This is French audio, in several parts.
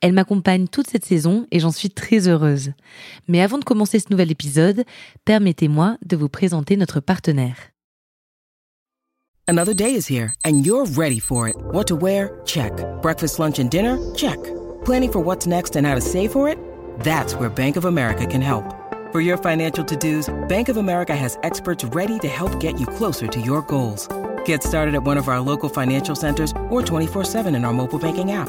Elle m'accompagne toute cette saison et j'en suis très heureuse. Mais avant de commencer ce nouvel épisode, permettez-moi de vous présenter notre partenaire. Another day is here and you're ready for it. What to wear? Check. Breakfast, lunch and dinner? Check. Planning for what's next and how to save for it? That's where Bank of America can help. For your financial to-dos, Bank of America has experts ready to help get you closer to your goals. Get started at one of our local financial centers or 24-7 in our mobile banking app.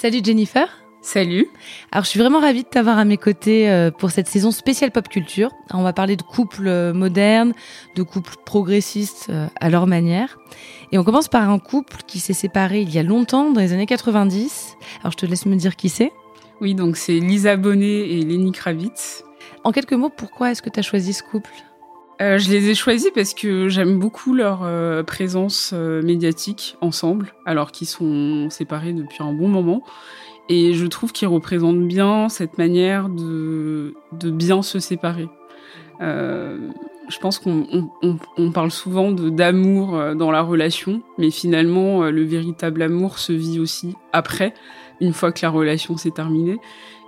Salut Jennifer. Salut. Alors je suis vraiment ravie de t'avoir à mes côtés euh, pour cette saison spéciale pop culture. On va parler de couples euh, modernes, de couples progressistes euh, à leur manière. Et on commence par un couple qui s'est séparé il y a longtemps, dans les années 90. Alors je te laisse me dire qui c'est. Oui, donc c'est Lisa Bonet et Lenny Kravitz. En quelques mots, pourquoi est-ce que tu as choisi ce couple? Euh, je les ai choisis parce que j'aime beaucoup leur euh, présence euh, médiatique ensemble, alors qu'ils sont séparés depuis un bon moment. Et je trouve qu'ils représentent bien cette manière de, bien se séparer. je pense qu'on on, on parle souvent d'amour dans la relation, mais finalement, le véritable amour se vit aussi après, une fois que la relation s'est terminée.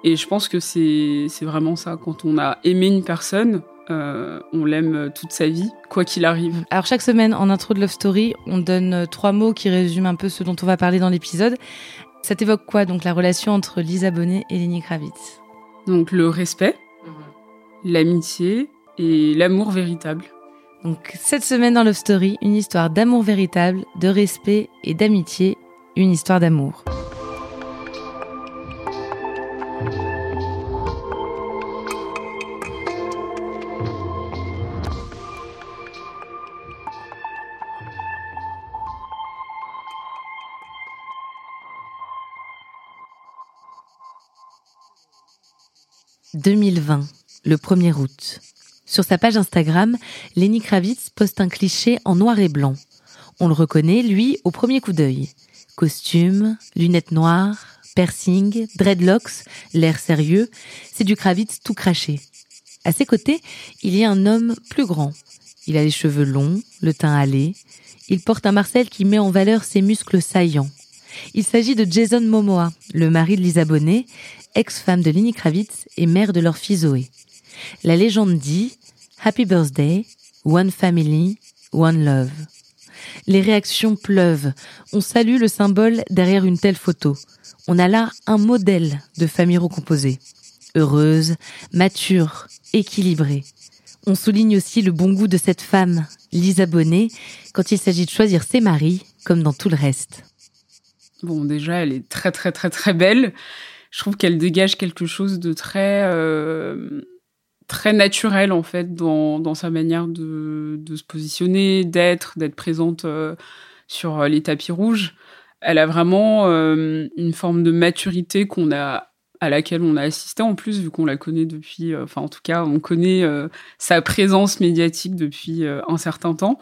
Et je pense que c'est vraiment ça. Quand on a aimé une personne, euh, on l'aime toute sa vie, quoi qu'il arrive. Alors chaque semaine, en intro de Love Story, on donne euh, trois mots qui résument un peu ce dont on va parler dans l'épisode. Ça t'évoque quoi donc la relation entre Lisa Bonet et Lenny Kravitz? Donc le respect, mhm. l'amitié et l'amour véritable. Donc cette semaine dans Love Story, une histoire d'amour véritable, de respect et d'amitié, une histoire d'amour. 2020, le 1er août. Sur sa page Instagram, Lenny Kravitz poste un cliché en noir et blanc. On le reconnaît, lui, au premier coup d'œil. Costume, lunettes noires, piercing, dreadlocks, l'air sérieux, c'est du Kravitz tout craché. À ses côtés, il y a un homme plus grand. Il a les cheveux longs, le teint hâlé. Il porte un Marcel qui met en valeur ses muscles saillants. Il s'agit de Jason Momoa, le mari de Lisa ex-femme de Lenny Kravitz et mère de leur fille Zoé. La légende dit Happy Birthday, One Family, One Love. Les réactions pleuvent. On salue le symbole derrière une telle photo. On a là un modèle de famille recomposée. Heureuse, mature, équilibrée. On souligne aussi le bon goût de cette femme, Lisa Bonnet, quand il s'agit de choisir ses maris, comme dans tout le reste. Bon, déjà, elle est très, très, très, très belle je trouve qu'elle dégage quelque chose de très euh, très naturel en fait dans, dans sa manière de, de se positionner, d'être, d'être présente euh, sur les tapis rouges. Elle a vraiment euh, une forme de maturité qu'on a à laquelle on a assisté en plus vu qu'on la connaît depuis enfin en tout cas on connaît sa présence médiatique depuis un certain temps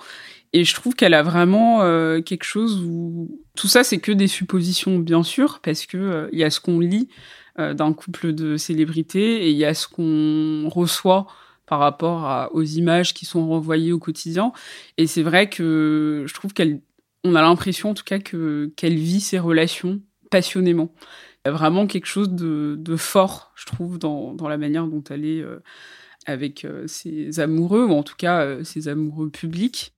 et je trouve qu'elle a vraiment euh, quelque chose où tout ça, c'est que des suppositions, bien sûr, parce que euh, il y a ce qu'on lit euh, d'un couple de célébrités et il y a ce qu'on reçoit par rapport aux images qui sont renvoyées au quotidien. Et c'est vrai que je trouve qu'elle, on a l'impression en tout cas que qu'elle vit ses relations passionnément. Il y a vraiment quelque chose de, fort, je trouve, dans, la manière dont elle est avec ses amoureux, ou en tout cas ses amoureux publics.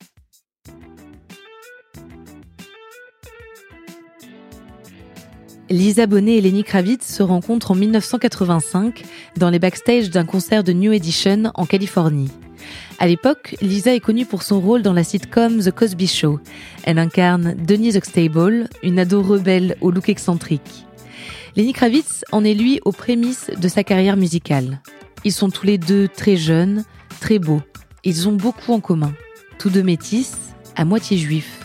Lisa Bonet et Lenny Kravitz se rencontrent en 1985 dans les backstage d'un concert de New Edition en Californie. À l'époque, Lisa est connue pour son rôle dans la sitcom The Cosby Show. Elle incarne Denise Huxtable, une ado rebelle au look excentrique. Lenny Kravitz en est lui aux prémices de sa carrière musicale. Ils sont tous les deux très jeunes, très beaux. Ils ont beaucoup en commun. Tous deux métis, à moitié juifs.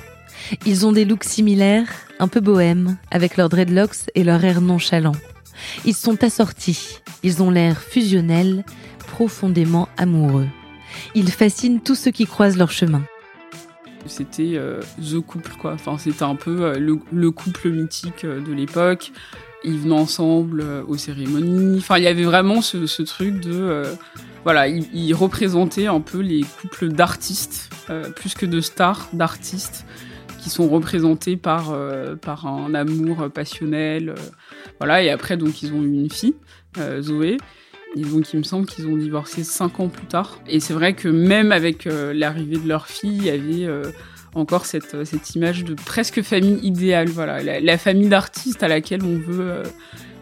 Ils ont des looks similaires, un peu bohèmes, avec leurs dreadlocks et leur air nonchalant. Ils sont assortis, ils ont l'air fusionnels, profondément amoureux. Ils fascinent tous ceux qui croisent leur chemin. C'était euh, the couple, quoi. Enfin, c'était un peu euh, le, couple mythique euh, de l'époque. Ils venaient ensemble aux cérémonies. Enfin, il y avait vraiment ce, truc de voilà, ils, représentaient un peu les couples d'artistes, plus que de stars, d'artistes, sont représentés par, euh, par un amour passionnel. Euh, voilà, et après, donc, ils ont eu une fille, euh, Zoé. Et donc, il me semble qu'ils ont divorcé cinq ans plus tard. Et c'est vrai que même avec l'arrivée de leur fille, il y avait encore cette, cette image de presque famille idéale. Voilà, la, famille d'artistes à laquelle on veut,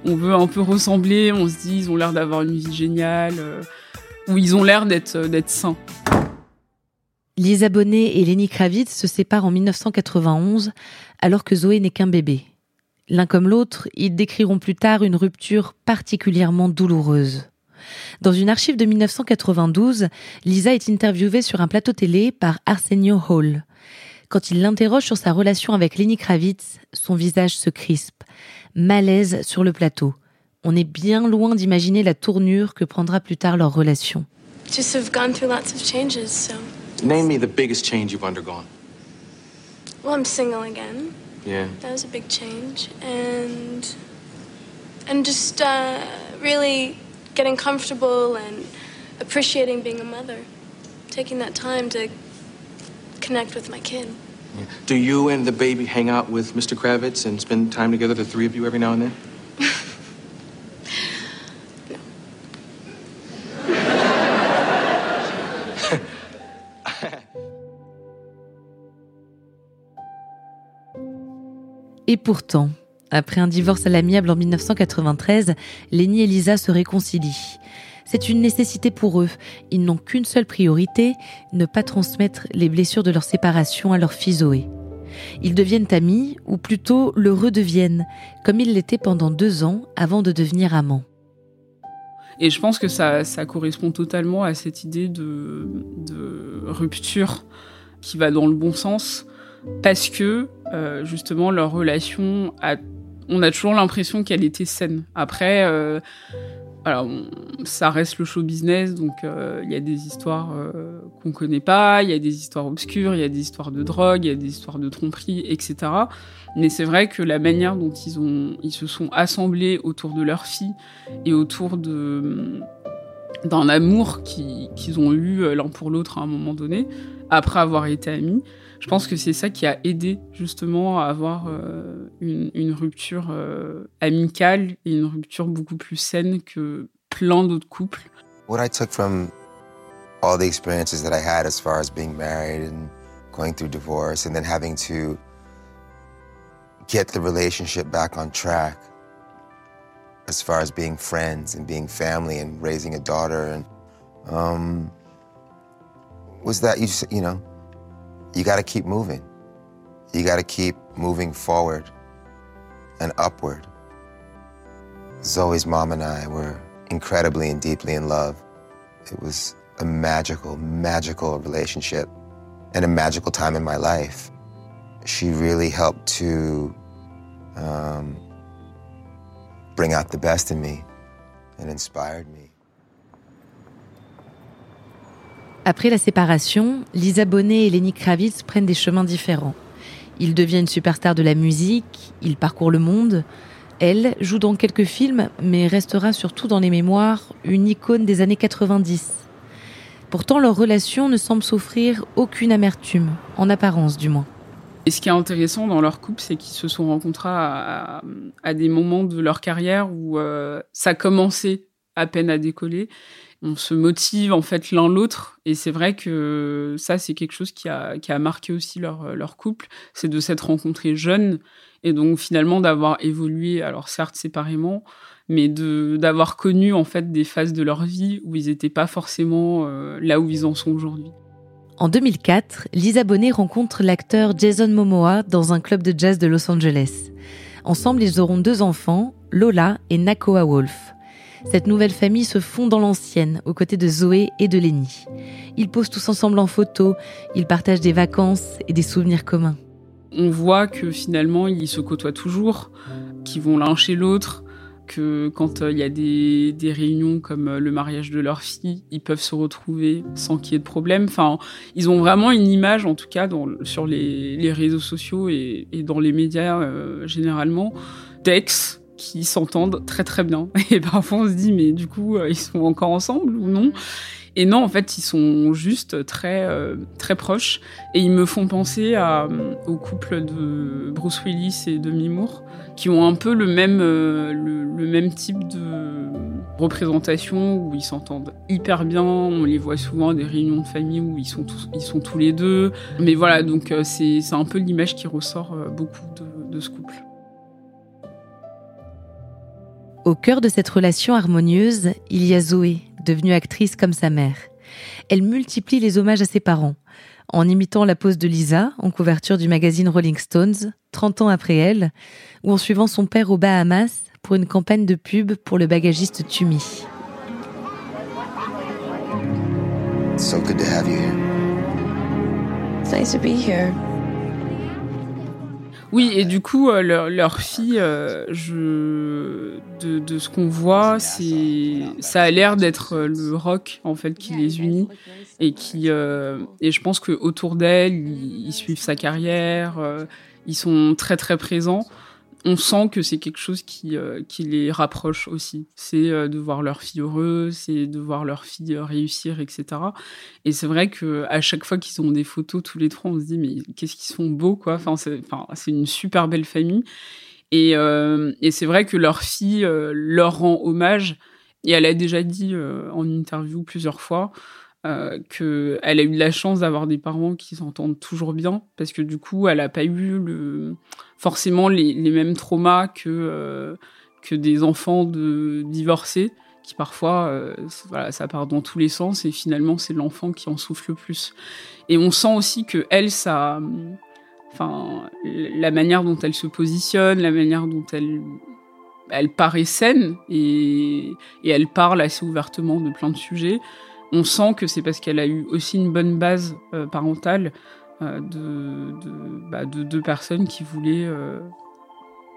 on veut un peu ressembler. On se dit, ils ont l'air d'avoir une vie géniale, ou ils ont l'air d'être d'être sains. Bonet et Lenny Kravitz se séparent en 1991 alors que Zoé n'est qu'un bébé. L'un comme l'autre, ils décriront plus tard une rupture particulièrement douloureuse. Dans une archive de 1992, Lisa est interviewée sur un plateau télé par Arsenio Hall. Quand il l'interroge sur sa relation avec Lenny Kravitz, son visage se crispe. Malaise sur le plateau. On est bien loin d'imaginer la tournure que prendra plus tard leur relation. Name me the biggest change you've undergone. Well, I'm single again. Yeah. That was a big change. And and just uh, really getting comfortable and appreciating being a mother. Taking that time to connect with my kid. Yeah. Do you and the baby hang out with Mr. Kravitz and spend time together, the three of you, every now and then? Et pourtant, après un divorce à l'amiable en 1993, Lenny et Lisa se réconcilient. C'est une nécessité pour eux. Ils n'ont qu'une seule priorité, ne pas transmettre les blessures de leur séparation à leur fille Zoé. Ils deviennent amis, ou plutôt le redeviennent, comme ils l'étaient pendant deux ans avant de devenir amants. Et je pense que ça, correspond totalement à cette idée de, rupture qui va dans le bon sens parce que euh, justement leur relation on a toujours l'impression qu'elle était saine. Après, euh, ça reste le show business, donc euh, il y a des histoires qu'on connaît pas, il y a des histoires obscures, il y a des histoires de drogue, il y a des histoires de tromperie, etc. Mais c'est vrai que la manière dont ils ont, ils se sont assemblés autour de leur fille et autour de d'un amour qu'ils ont eu l'un pour l'autre à un moment donné, après avoir été amis, je pense que c'est ça qui a aidé justement à avoir euh, une, rupture euh, amicale et une rupture beaucoup plus saine que plein d'autres couples. What I took from all the experiences that I had as far as being married and going through divorce and then having to get the relationship back on track as far as being friends and being family and raising a daughter and um, was that you you know you got to keep moving. You got to keep moving forward and upward. Zoe's mom and I were incredibly and deeply in love. It was a magical, magical relationship and a magical time in my life. She really helped to um, bring out the best in me and inspired me. Après la séparation, Lisa Bonet et Lenny Kravitz prennent des chemins différents. Il devient une superstar de la musique, il parcourt le monde. Elle joue dans quelques films, mais restera surtout dans les mémoires une icône des années 90. Pourtant, leur relation ne semble souffrir aucune amertume, en apparence du moins. Et ce qui est intéressant dans leur couple, c'est qu'ils se sont rencontrés à, des moments de leur carrière où euh, ça commençait à peine à décoller. On se motive en fait l'un l'autre. Et c'est vrai que ça, c'est quelque chose qui a, marqué aussi leur, couple. C'est de s'être rencontrés jeunes et donc finalement d'avoir évolué, alors certes séparément, mais d'avoir connu en fait des phases de leur vie où ils n'étaient pas forcément euh, là où ils en sont aujourd'hui. En 2004, Lisa Bonet rencontre l'acteur Jason Momoa dans un club de jazz de Los Angeles. Ensemble, ils auront deux enfants, Lola et Nakoa Wolf. Cette nouvelle famille se fond dans l'ancienne, aux côtés de Zoé et de Lenny. Ils posent tous ensemble en photo, ils partagent des vacances et des souvenirs communs. On voit que finalement, ils se côtoient toujours, qu'ils vont l'un chez l'autre, que quand euh, il y a des, réunions comme euh, le mariage de leur fille, ils peuvent se retrouver sans qu'il y ait de problème. Enfin, ils ont vraiment une image, en tout cas, sur les, réseaux sociaux et, dans les médias euh, généralement, d'ex qui s'entendent très très bien. Et parfois on se dit, mais du coup, ils sont encore ensemble ou non? Et non, en fait, ils sont juste très, euh, très proches. Et ils me font penser à, euh, au couple de Bruce Willis et de Moore, qui ont un peu le même, euh, le, même type de représentation, où ils s'entendent hyper bien. On les voit souvent à des réunions de famille où ils sont tous, ils sont tous les deux. Mais voilà, donc c'est un peu l'image qui ressort beaucoup de ce couple. Au cœur de cette relation harmonieuse, il y a Zoé, devenue actrice comme sa mère. Elle multiplie les hommages à ses parents, en imitant la pose de Lisa en couverture du magazine Rolling Stones, 30 ans après elle, ou en suivant son père aux Bahamas pour une campagne de pub pour le bagagiste Tumi. So good to have you here. It's nice to be here. Oui, et du coup, euh, leur, fille, euh, je, de, ce qu'on voit, c'est, ça. A l'air d'être euh, le rock en fait qui les unit et qui, et je pense que autour d'elle, ils, suivent sa carrière, ils sont très très présents on sent que c'est quelque chose qui, euh, les rapproche aussi. C'est euh, de voir leur fille heureuse, c'est de voir leur fille euh, réussir, etc. Et c'est vrai que à chaque fois qu'ils ont des photos tous les trois, on se dit mais qu'est-ce qu'ils sont beaux quoi. Enfin c'est une super belle famille. Et c'est vrai que leur fille leur rend hommage. Et elle a déjà dit en interview plusieurs fois euh, qu'elle a eu de la chance d'avoir des parents qui s'entendent toujours bien, parce que du coup, elle n'a pas eu le, forcément les, mêmes traumas que, euh, que des enfants de divorcés, qui parfois, euh, voilà, ça part dans tous les sens, et finalement, c'est l'enfant qui en souffre le plus. Et on sent aussi que elle, ça, enfin, la manière dont elle se positionne, la manière dont elle elle paraît saine et elle parle assez ouvertement de plein de sujets on sent que c'est parce qu'elle a eu aussi une bonne base euh, parentale euh, bah, de, deux personnes qui voulaient euh,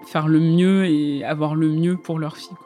faire le mieux et avoir le mieux pour leur fille.